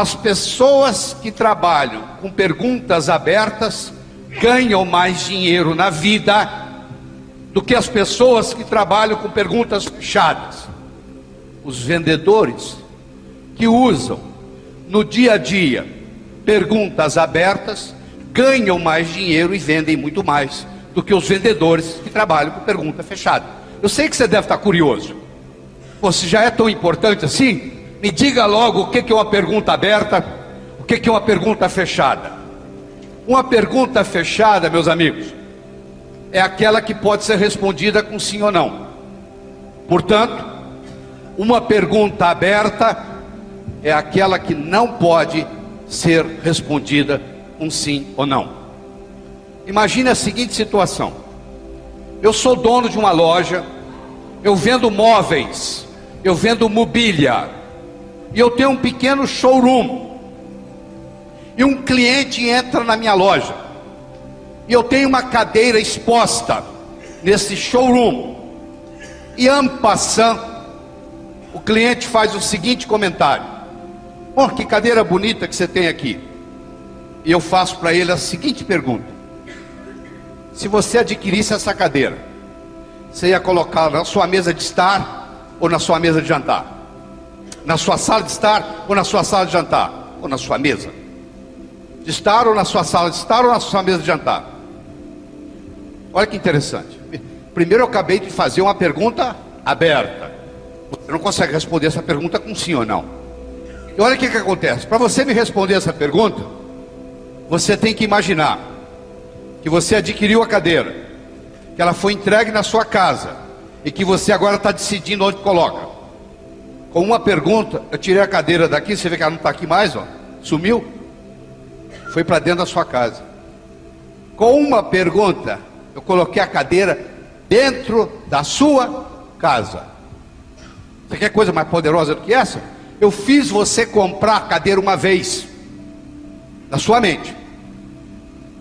as pessoas que trabalham com perguntas abertas ganham mais dinheiro na vida do que as pessoas que trabalham com perguntas fechadas. Os vendedores que usam no dia a dia perguntas abertas ganham mais dinheiro e vendem muito mais do que os vendedores que trabalham com pergunta fechada. Eu sei que você deve estar curioso. Você já é tão importante assim? Me diga logo o que é uma pergunta aberta, o que é uma pergunta fechada. Uma pergunta fechada, meus amigos, é aquela que pode ser respondida com sim ou não. Portanto, uma pergunta aberta é aquela que não pode ser respondida com sim ou não. Imagine a seguinte situação: eu sou dono de uma loja, eu vendo móveis, eu vendo mobília, e eu tenho um pequeno showroom. E um cliente entra na minha loja, e eu tenho uma cadeira exposta nesse showroom, e ampassando, o cliente faz o seguinte comentário: Oh, que cadeira bonita que você tem aqui. E eu faço para ele a seguinte pergunta: Se você adquirisse essa cadeira, você ia colocar na sua mesa de estar ou na sua mesa de jantar? Na sua sala de estar ou na sua sala de jantar? Ou na sua mesa? de estar ou na sua sala de estar ou na sua mesa de jantar? Olha que interessante. Primeiro eu acabei de fazer uma pergunta aberta. Você não consegue responder essa pergunta com sim ou não. E olha o que, que acontece. Para você me responder essa pergunta, você tem que imaginar que você adquiriu a cadeira, que ela foi entregue na sua casa e que você agora está decidindo onde coloca. Com uma pergunta, eu tirei a cadeira daqui, você vê que ela não está aqui mais, ó, sumiu foi para dentro da sua casa. Com uma pergunta, eu coloquei a cadeira dentro da sua casa. Você quer coisa mais poderosa do que essa? Eu fiz você comprar a cadeira uma vez, na sua mente.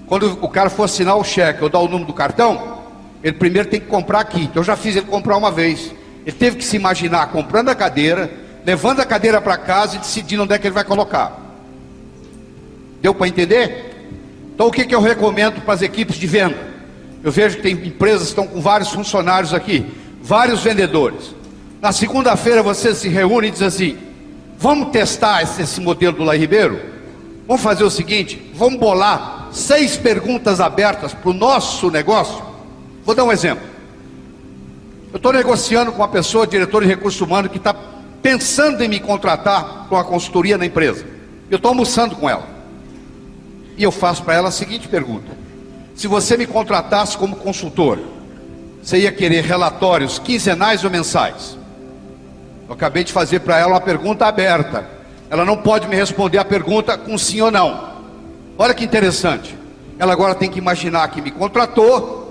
Quando o cara for assinar o cheque ou dar o número do cartão, ele primeiro tem que comprar aqui. Então eu já fiz ele comprar uma vez. Ele teve que se imaginar comprando a cadeira, levando a cadeira para casa e decidindo onde é que ele vai colocar. Deu para entender? Então o que, que eu recomendo para as equipes de venda? Eu vejo que tem empresas que estão com vários funcionários aqui, vários vendedores. Na segunda-feira você se reúne e diz assim: vamos testar esse, esse modelo do Lai Ribeiro? Vamos fazer o seguinte: vamos bolar seis perguntas abertas para o nosso negócio. Vou dar um exemplo. Eu estou negociando com uma pessoa, diretor de recursos humanos, que está pensando em me contratar para uma consultoria na empresa. Eu estou almoçando com ela. E eu faço para ela a seguinte pergunta: se você me contratasse como consultor, você ia querer relatórios quinzenais ou mensais? Eu acabei de fazer para ela uma pergunta aberta. Ela não pode me responder a pergunta com sim ou não. Olha que interessante. Ela agora tem que imaginar que me contratou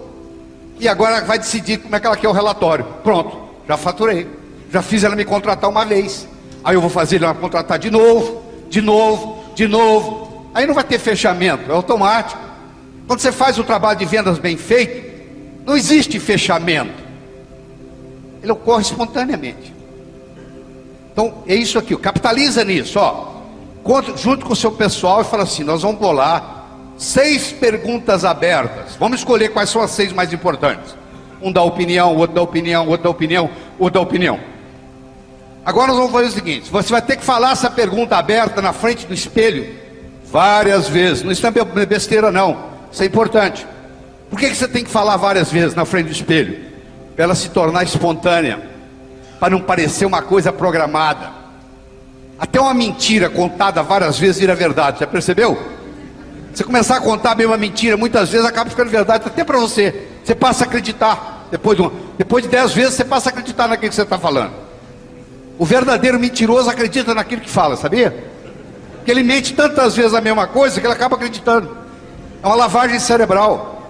e agora vai decidir como é que ela quer o relatório. Pronto, já faturei. Já fiz ela me contratar uma vez. Aí eu vou fazer ela contratar de novo, de novo, de novo, Aí não vai ter fechamento, é automático. Quando você faz o trabalho de vendas bem feito, não existe fechamento. Ele ocorre espontaneamente. Então, é isso aqui, capitaliza nisso, ó. Junto com o seu pessoal e fala assim: nós vamos bolar seis perguntas abertas. Vamos escolher quais são as seis mais importantes. Um dá opinião, outro dá opinião, outro dá opinião, outro dá opinião. Agora nós vamos fazer o seguinte: você vai ter que falar essa pergunta aberta na frente do espelho Várias vezes. Não isso é besteira, não. Isso é importante. Por que, que você tem que falar várias vezes na frente do espelho? Para ela se tornar espontânea. Para não parecer uma coisa programada. Até uma mentira contada várias vezes vira verdade. Já percebeu? Você começar a contar a mesma mentira, muitas vezes acaba ficando verdade até para você. Você passa a acreditar. Depois de, um, depois de dez vezes, você passa a acreditar naquilo que você está falando. O verdadeiro mentiroso acredita naquilo que fala, sabia? que ele mente tantas vezes a mesma coisa que ele acaba acreditando. É uma lavagem cerebral.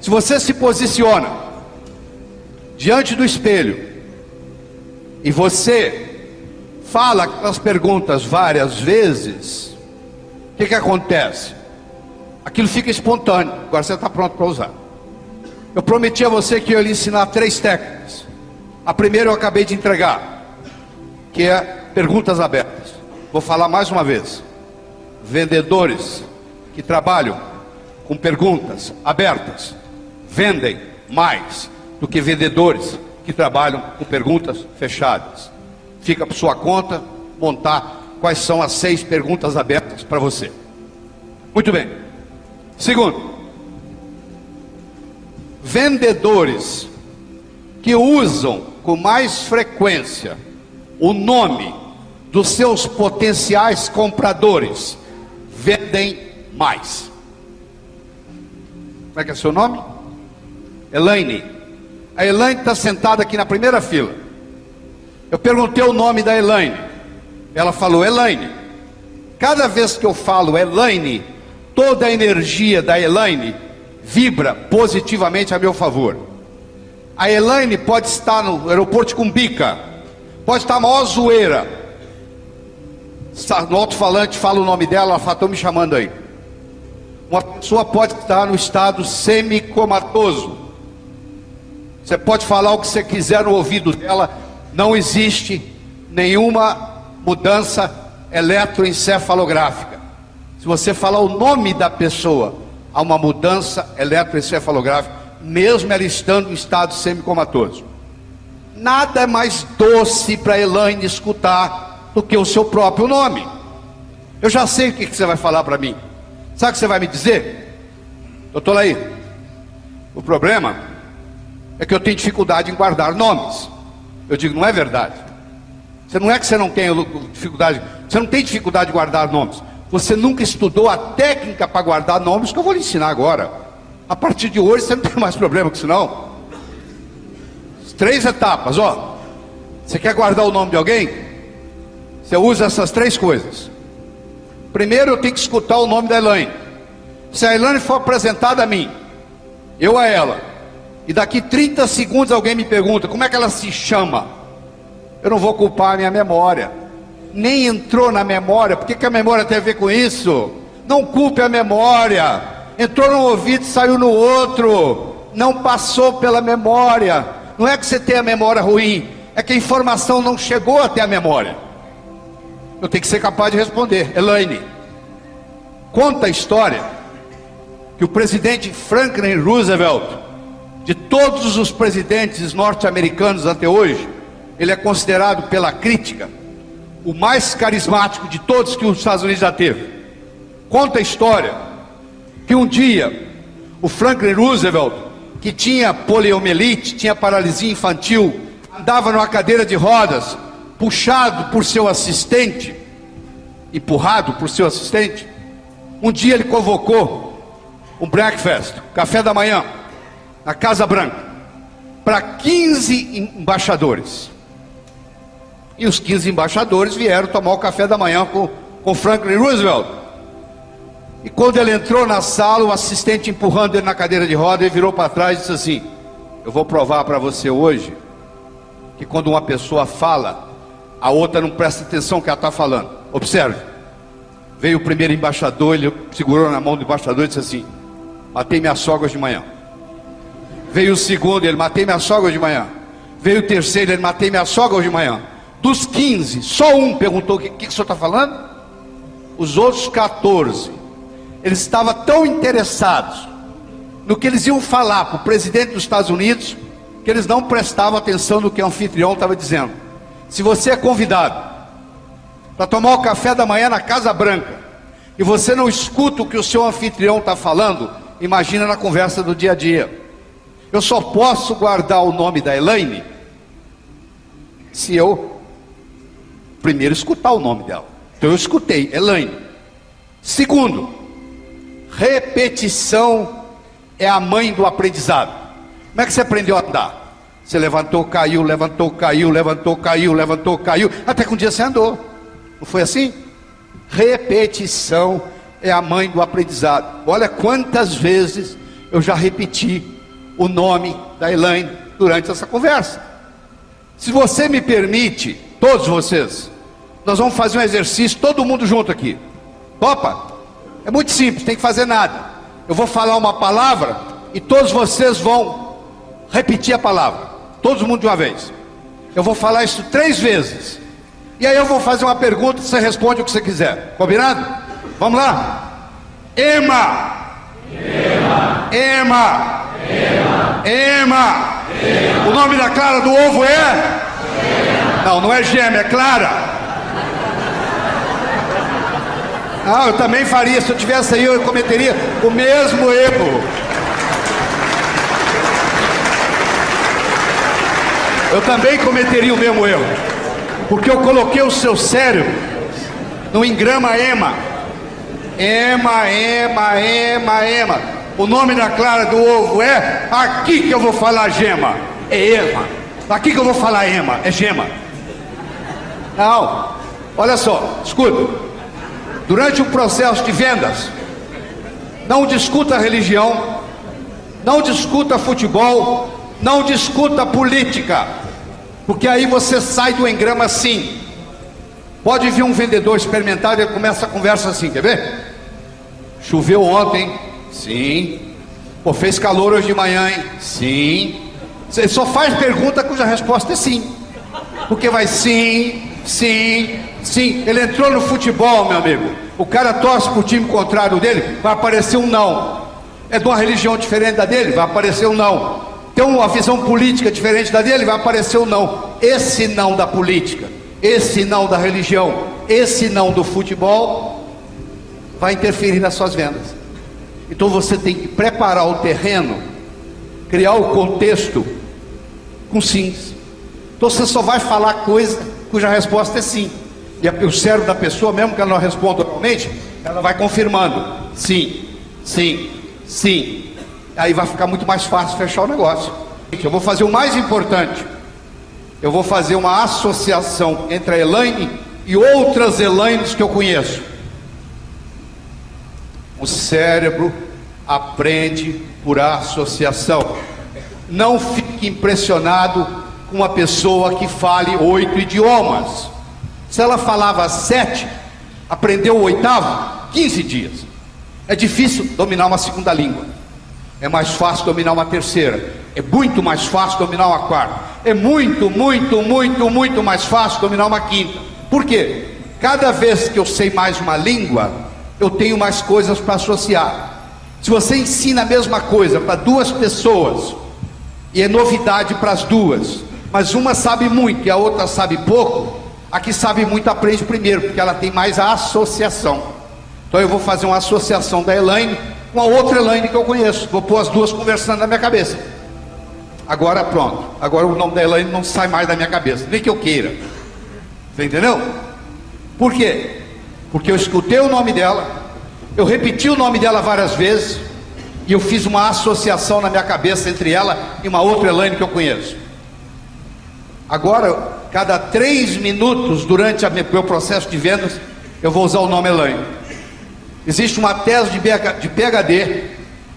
Se você se posiciona diante do espelho e você fala as perguntas várias vezes, o que, que acontece? Aquilo fica espontâneo. Agora você está pronto para usar. Eu prometi a você que eu ia lhe ensinar três técnicas. A primeira eu acabei de entregar, que é perguntas abertas. Vou falar mais uma vez. Vendedores que trabalham com perguntas abertas vendem mais do que vendedores que trabalham com perguntas fechadas. Fica por sua conta montar quais são as seis perguntas abertas para você. Muito bem. Segundo, vendedores que usam com mais frequência o nome dos seus potenciais compradores vendem mais. Como é que é seu nome? Elaine. A Elaine está sentada aqui na primeira fila. Eu perguntei o nome da Elaine. Ela falou Elaine. Cada vez que eu falo Elaine, toda a energia da Elaine vibra positivamente a meu favor. A Elaine pode estar no aeroporto de Cumbica, pode estar a maior zoeira. No alto-falante fala o nome dela, ela fala, estão me chamando aí. Uma pessoa pode estar no estado semicomatoso. Você pode falar o que você quiser no ouvido dela, não existe nenhuma mudança eletroencefalográfica. Se você falar o nome da pessoa, há uma mudança eletroencefalográfica, mesmo ela estando em estado semicomatoso. Nada é mais doce para Elaine escutar do que o seu próprio nome. Eu já sei o que você vai falar para mim. Sabe o que você vai me dizer? Doutor Laí, o problema é que eu tenho dificuldade em guardar nomes. Eu digo, não é verdade. Você não é que você não tem dificuldade, você não tem dificuldade de guardar nomes. Você nunca estudou a técnica para guardar nomes que eu vou lhe ensinar agora. A partir de hoje você não tem mais problema com isso não. Três etapas, ó. Você quer guardar o nome de alguém? Você usa essas três coisas. Primeiro eu tenho que escutar o nome da Elaine. Se a Elaine for apresentada a mim, eu a ela, e daqui 30 segundos alguém me pergunta como é que ela se chama, eu não vou culpar a minha memória. Nem entrou na memória, por que, que a memória tem a ver com isso? Não culpe a memória. Entrou no ouvido saiu no outro. Não passou pela memória. Não é que você tem a memória ruim, é que a informação não chegou até a memória. Eu tenho que ser capaz de responder. Elaine, conta a história que o presidente Franklin Roosevelt, de todos os presidentes norte-americanos até hoje, ele é considerado pela crítica o mais carismático de todos que os Estados Unidos já teve. Conta a história que um dia o Franklin Roosevelt, que tinha poliomielite, tinha paralisia infantil, andava numa cadeira de rodas, puxado por seu assistente, empurrado por seu assistente. Um dia ele convocou um breakfast, café da manhã, na Casa Branca, para 15 embaixadores. E os 15 embaixadores vieram tomar o café da manhã com, com Franklin Roosevelt. E quando ele entrou na sala, o assistente empurrando ele na cadeira de roda, ele virou para trás e disse assim: Eu vou provar para você hoje que quando uma pessoa fala, a outra não presta atenção que ela está falando. Observe. Veio o primeiro embaixador, ele segurou na mão do embaixador e disse assim: Matei minha sogra de manhã. Veio o segundo, ele matei minha sogra de manhã. Veio o terceiro, ele matei minha sogra de manhã. Dos 15, só um perguntou: O que, que, que o senhor está falando? Os outros 14, eles estavam tão interessados no que eles iam falar para o presidente dos Estados Unidos, que eles não prestavam atenção no que o anfitrião estava dizendo. Se você é convidado para tomar o café da manhã na Casa Branca, e você não escuta o que o seu anfitrião está falando, imagina na conversa do dia a dia. Eu só posso guardar o nome da Elaine se eu Primeiro, escutar o nome dela. Então eu escutei, Elaine. Segundo, repetição é a mãe do aprendizado. Como é que você aprendeu a andar? Você levantou, caiu, levantou, caiu, levantou, caiu, levantou, caiu, até que um dia você andou. Não foi assim? Repetição é a mãe do aprendizado. Olha quantas vezes eu já repeti o nome da Elaine durante essa conversa. Se você me permite, todos vocês, nós vamos fazer um exercício, todo mundo junto aqui. Opa! É muito simples, tem que fazer nada. Eu vou falar uma palavra e todos vocês vão repetir a palavra. Todo mundo de uma vez. Eu vou falar isso três vezes. E aí eu vou fazer uma pergunta e você responde o que você quiser. Combinado? Vamos lá? Ema. Ema. Ema. Ema. O nome da clara do ovo é? Não, não é gêmea, é clara. Ah, eu também faria. Se eu tivesse aí, eu cometeria o mesmo erro. Eu também cometeria o mesmo erro. Porque eu coloquei o seu cérebro no engrama ema. Ema, ema, ema, ema. O nome da clara do ovo é aqui que eu vou falar gema. É ema. Aqui que eu vou falar ema, é gema. Não. Olha só, escuta. Durante o processo de vendas, não discuta religião, não discuta futebol, não discuta política, porque aí você sai do engrama assim. Pode vir um vendedor experimentado e começa a conversa assim, quer ver? Choveu ontem? Sim. Pô, fez calor hoje de manhã, hein? Sim. Você só faz pergunta cuja resposta é sim. Porque vai sim, sim, sim. Ele entrou no futebol, meu amigo. O cara torce pro time contrário dele, vai aparecer um não. É de uma religião diferente da dele, vai aparecer um não tem uma visão política diferente da dele, vai aparecer o não. Esse não da política, esse não da religião, esse não do futebol, vai interferir nas suas vendas. Então você tem que preparar o terreno, criar o contexto com sims. Então você só vai falar coisa cuja resposta é sim. E o cérebro da pessoa, mesmo que ela não responda normalmente, ela vai confirmando: sim, sim, sim, Aí vai ficar muito mais fácil fechar o negócio. Eu vou fazer o mais importante. Eu vou fazer uma associação entre a Elaine e outras Elaines que eu conheço. O cérebro aprende por associação. Não fique impressionado com uma pessoa que fale oito idiomas. Se ela falava sete, aprendeu o oitavo, 15 dias. É difícil dominar uma segunda língua. É mais fácil dominar uma terceira. É muito mais fácil dominar uma quarta. É muito, muito, muito, muito mais fácil dominar uma quinta. Por quê? Cada vez que eu sei mais uma língua, eu tenho mais coisas para associar. Se você ensina a mesma coisa para duas pessoas, e é novidade para as duas, mas uma sabe muito e a outra sabe pouco, a que sabe muito aprende primeiro, porque ela tem mais a associação. Então eu vou fazer uma associação da Elaine com a outra Elaine que eu conheço. Vou pôr as duas conversando na minha cabeça. Agora pronto. Agora o nome da Elaine não sai mais da minha cabeça. Nem que eu queira. Você entendeu? Por quê? Porque eu escutei o nome dela, eu repeti o nome dela várias vezes, e eu fiz uma associação na minha cabeça entre ela e uma outra Elaine que eu conheço. Agora, cada três minutos durante o meu processo de vendas, eu vou usar o nome Elaine. Existe uma tese de PhD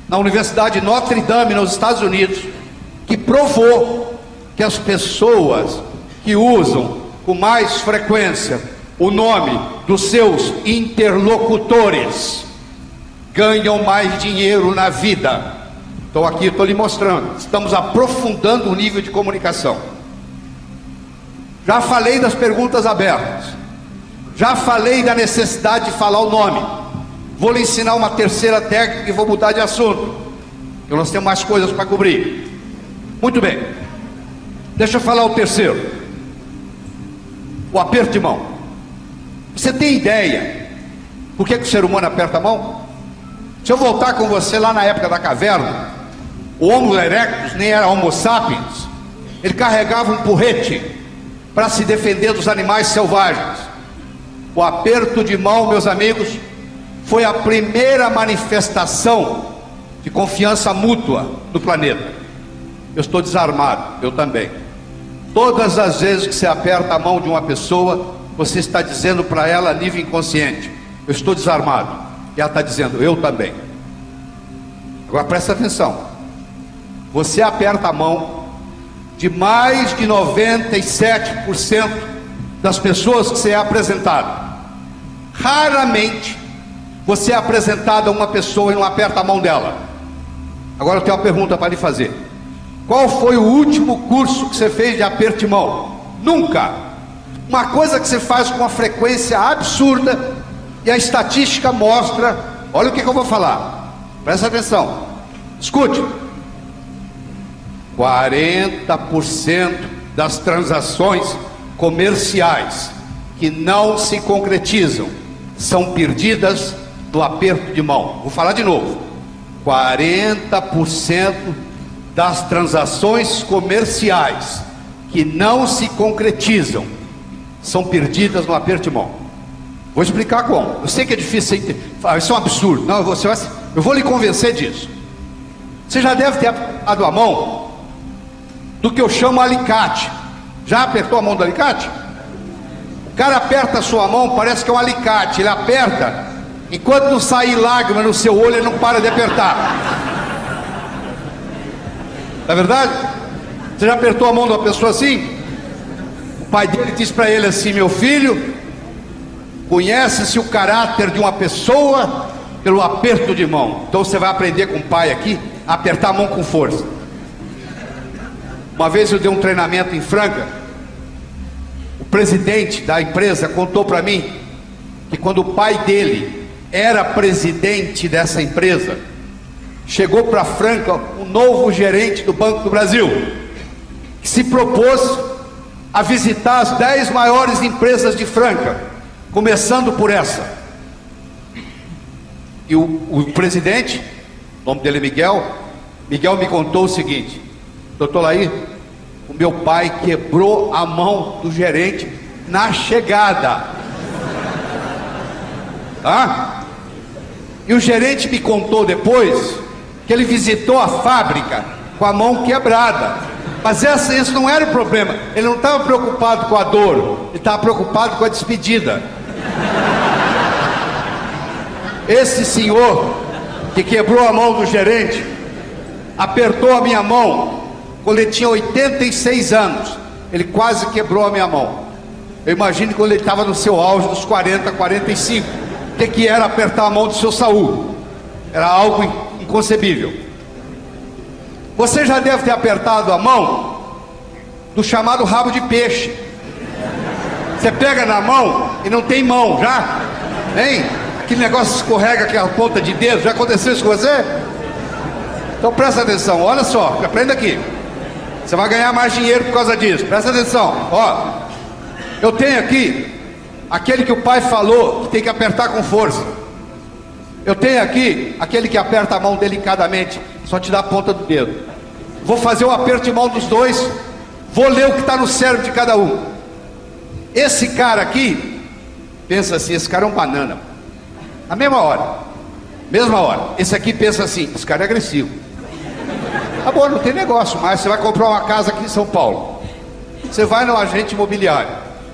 na Universidade de Notre Dame, nos Estados Unidos, que provou que as pessoas que usam com mais frequência o nome dos seus interlocutores ganham mais dinheiro na vida. Então aqui estou lhe mostrando. Estamos aprofundando o nível de comunicação. Já falei das perguntas abertas. Já falei da necessidade de falar o nome. Vou lhe ensinar uma terceira técnica e vou mudar de assunto. Porque nós temos mais coisas para cobrir. Muito bem. Deixa eu falar o terceiro. O aperto de mão. Você tem ideia por que, que o ser humano aperta a mão? Se eu voltar com você lá na época da caverna, o Homo erectus nem era Homo sapiens, ele carregava um porrete para se defender dos animais selvagens. O aperto de mão, meus amigos, foi a primeira manifestação de confiança mútua no planeta. Eu estou desarmado, eu também. Todas as vezes que você aperta a mão de uma pessoa, você está dizendo para ela, nível inconsciente: Eu estou desarmado. E ela está dizendo: Eu também. Agora presta atenção. Você aperta a mão de mais de 97% das pessoas que você é apresentado. Raramente você é apresentado a uma pessoa e não aperta a mão dela. Agora eu tenho uma pergunta para lhe fazer. Qual foi o último curso que você fez de aperto de mão? Nunca. Uma coisa que se faz com uma frequência absurda e a estatística mostra. Olha o que, que eu vou falar. Presta atenção. Escute. 40% das transações comerciais que não se concretizam são perdidas no aperto de mão. Vou falar de novo. 40% das transações comerciais que não se concretizam são perdidas no aperto de mão. Vou explicar como. Eu sei que é difícil, isso é um absurdo. Não, você vai, eu vou lhe convencer disso. Você já deve ter apertado a mão do que eu chamo alicate. Já apertou a mão do alicate? O cara aperta a sua mão, parece que é um alicate. Ele aperta, enquanto não sair lágrima no seu olho, ele não para de apertar. Não é verdade? Você já apertou a mão de uma pessoa assim? O pai dele diz para ele assim: Meu filho, conhece-se o caráter de uma pessoa pelo aperto de mão. Então você vai aprender com o pai aqui a apertar a mão com força. Uma vez eu dei um treinamento em Franca. O presidente da empresa contou para mim que quando o pai dele era presidente dessa empresa, chegou para Franca um novo gerente do Banco do Brasil, que se propôs a visitar as dez maiores empresas de Franca, começando por essa. E o, o presidente, o nome dele é Miguel, Miguel me contou o seguinte: Doutor Laí, o meu pai quebrou a mão do gerente na chegada. Tá? E o gerente me contou depois que ele visitou a fábrica com a mão quebrada. Mas essa, esse não era o problema. Ele não estava preocupado com a dor, ele estava preocupado com a despedida. Esse senhor que quebrou a mão do gerente apertou a minha mão quando ele tinha 86 anos. Ele quase quebrou a minha mão. Eu imagino quando ele estava no seu auge dos 40, 45. O que, que era apertar a mão do seu Saúl? Era algo inconcebível. Você já deve ter apertado a mão do chamado rabo de peixe. Você pega na mão e não tem mão, já? Hein? Aquele negócio escorrega aquela ponta de dedo. Já aconteceu isso com você? Então presta atenção, olha só, aprenda aqui. Você vai ganhar mais dinheiro por causa disso. Presta atenção. Ó, eu tenho aqui aquele que o pai falou que tem que apertar com força. Eu tenho aqui aquele que aperta a mão delicadamente, só te dá a ponta do dedo. Vou fazer o um aperto de mão dos dois. Vou ler o que está no cérebro de cada um. Esse cara aqui, pensa assim: esse cara é um banana. Na mesma hora, mesma hora. Esse aqui pensa assim: esse cara é agressivo. Tá bom, não tem negócio mais. Você vai comprar uma casa aqui em São Paulo. Você vai no agente imobiliário.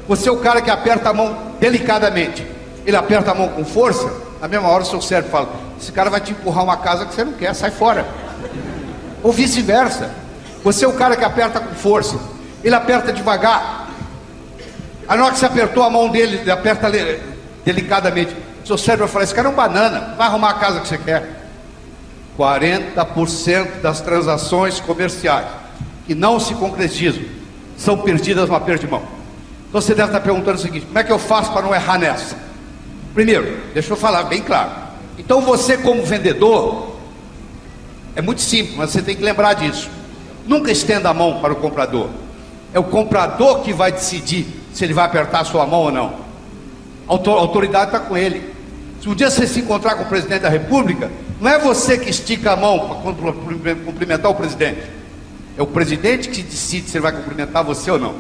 Você é o cara que aperta a mão delicadamente. Ele aperta a mão com força. Na mesma hora o seu cérebro fala: Esse cara vai te empurrar uma casa que você não quer, sai fora. Ou vice-versa. Você é o cara que aperta com força. Ele aperta devagar. A hora que você apertou a mão dele, ele aperta delicadamente. Seu cérebro vai falar: Esse cara é um banana. Vai arrumar a casa que você quer. 40% das transações comerciais que não se concretizam são perdidas no aperto de mão. Então você deve estar perguntando o seguinte: como é que eu faço para não errar nessa? Primeiro, deixa eu falar bem claro. Então você, como vendedor, é muito simples, mas você tem que lembrar disso. Nunca estenda a mão para o comprador. É o comprador que vai decidir se ele vai apertar a sua mão ou não. A autoridade está com ele. Se um dia você se encontrar com o presidente da República, não é você que estica a mão para cumprimentar o presidente. É o presidente que decide se ele vai cumprimentar você ou não.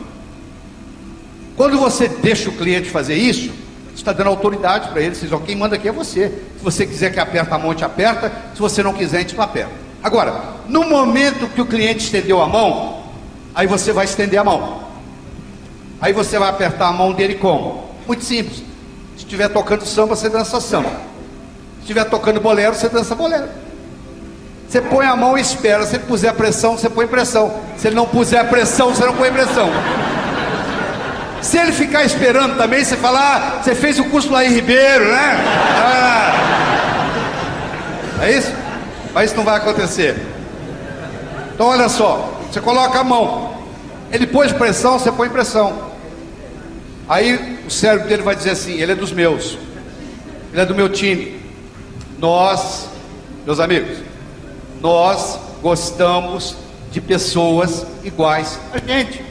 Quando você deixa o cliente fazer isso, você está dando autoridade para ele. Você diz, quem manda aqui é você. Se você quiser que aperta a mão, te aperta. Se você não quiser, a gente não aperta. Agora, no momento que o cliente estendeu a mão, aí você vai estender a mão. Aí você vai apertar a mão dele como? Muito simples. Se estiver tocando samba, você dança samba estiver tocando bolero, você dança bolero. Você põe a mão e espera. Se ele puser pressão, você põe pressão. Se ele não puser pressão, você não põe pressão. Se ele ficar esperando também, você fala, ah, você fez o curso lá em Ribeiro, né? Ah. É isso? Mas isso não vai acontecer. Então olha só, você coloca a mão. Ele pôs pressão, você põe pressão. Aí o cérebro dele vai dizer assim: ele é dos meus, ele é do meu time. Nós, meus amigos, nós gostamos de pessoas iguais a gente.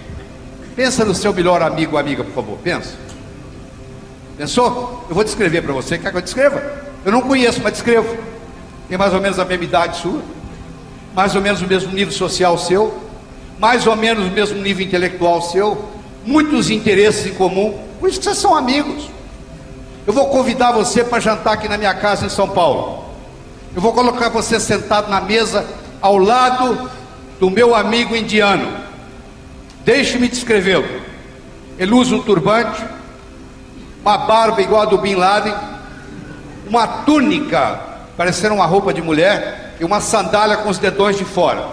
Pensa no seu melhor amigo ou amiga, por favor, pensa. Pensou? Eu vou descrever para você, quer que eu descreva? Eu não conheço, mas descrevo. Tem mais ou menos a mesma idade sua, mais ou menos o mesmo nível social seu, mais ou menos o mesmo nível intelectual seu, muitos interesses em comum, por isso que vocês são amigos. Eu vou convidar você para jantar aqui na minha casa em São Paulo. Eu vou colocar você sentado na mesa ao lado do meu amigo indiano. Deixe-me descrevê-lo. Ele usa um turbante, uma barba igual a do Bin Laden, uma túnica, parecendo uma roupa de mulher, e uma sandália com os dedões de fora.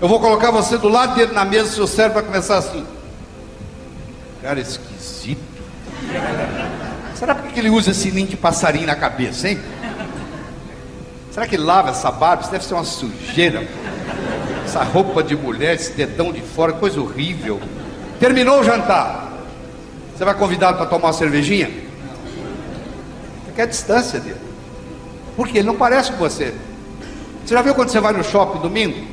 Eu vou colocar você do lado dele na mesa, seu cérebro vai começar assim. Cara esquisito. Será que ele usa esse ninho de passarinho na cabeça, hein? Será que lava essa barba? Isso deve ser uma sujeira. Essa roupa de mulher, esse dedão de fora, coisa horrível. Terminou o jantar. Você vai convidá-lo para tomar uma cervejinha? Quer a distância dele. Porque ele não parece com você. Você já viu quando você vai no shopping domingo?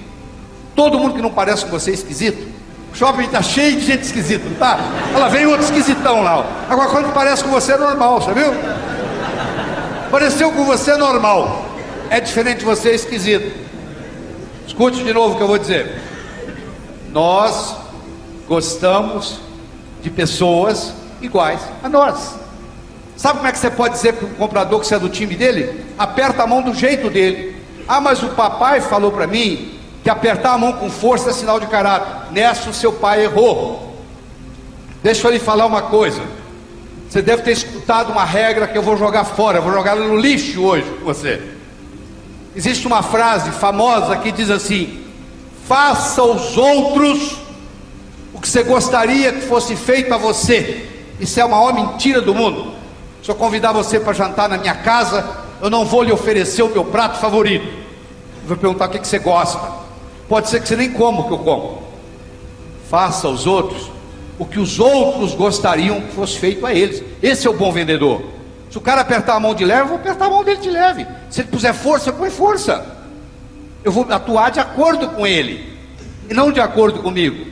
Todo mundo que não parece com você é esquisito. O shopping está cheio de gente esquisita, não tá? Ela vem outro esquisitão lá. Ó. Agora, quando parece com você é normal, você viu? Pareceu com você é normal. É diferente de você é esquisito. Escute de novo o que eu vou dizer. Nós gostamos de pessoas iguais a nós. Sabe como é que você pode dizer para o comprador que você é do time dele? Aperta a mão do jeito dele. Ah, mas o papai falou para mim que apertar a mão com força é sinal de caráter. Nessa o seu pai errou. Deixa eu lhe falar uma coisa. Você deve ter escutado uma regra que eu vou jogar fora, eu vou jogar no lixo hoje com você. Existe uma frase famosa que diz assim: faça aos outros o que você gostaria que fosse feito a você. Isso é a maior mentira do mundo. Se eu convidar você para jantar na minha casa, eu não vou lhe oferecer o meu prato favorito. Eu vou perguntar o que, que você gosta. Pode ser que você nem coma o que eu como. Faça aos outros o que os outros gostariam que fosse feito a eles. Esse é o bom vendedor. Se o cara apertar a mão de leve, eu vou apertar a mão dele de leve. Se ele puser força, põe força. Eu vou atuar de acordo com ele e não de acordo comigo.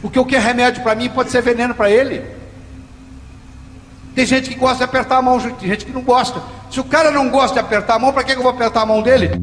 Porque o que é remédio para mim pode ser veneno para ele. Tem gente que gosta de apertar a mão, tem gente que não gosta. Se o cara não gosta de apertar a mão, para que eu vou apertar a mão dele?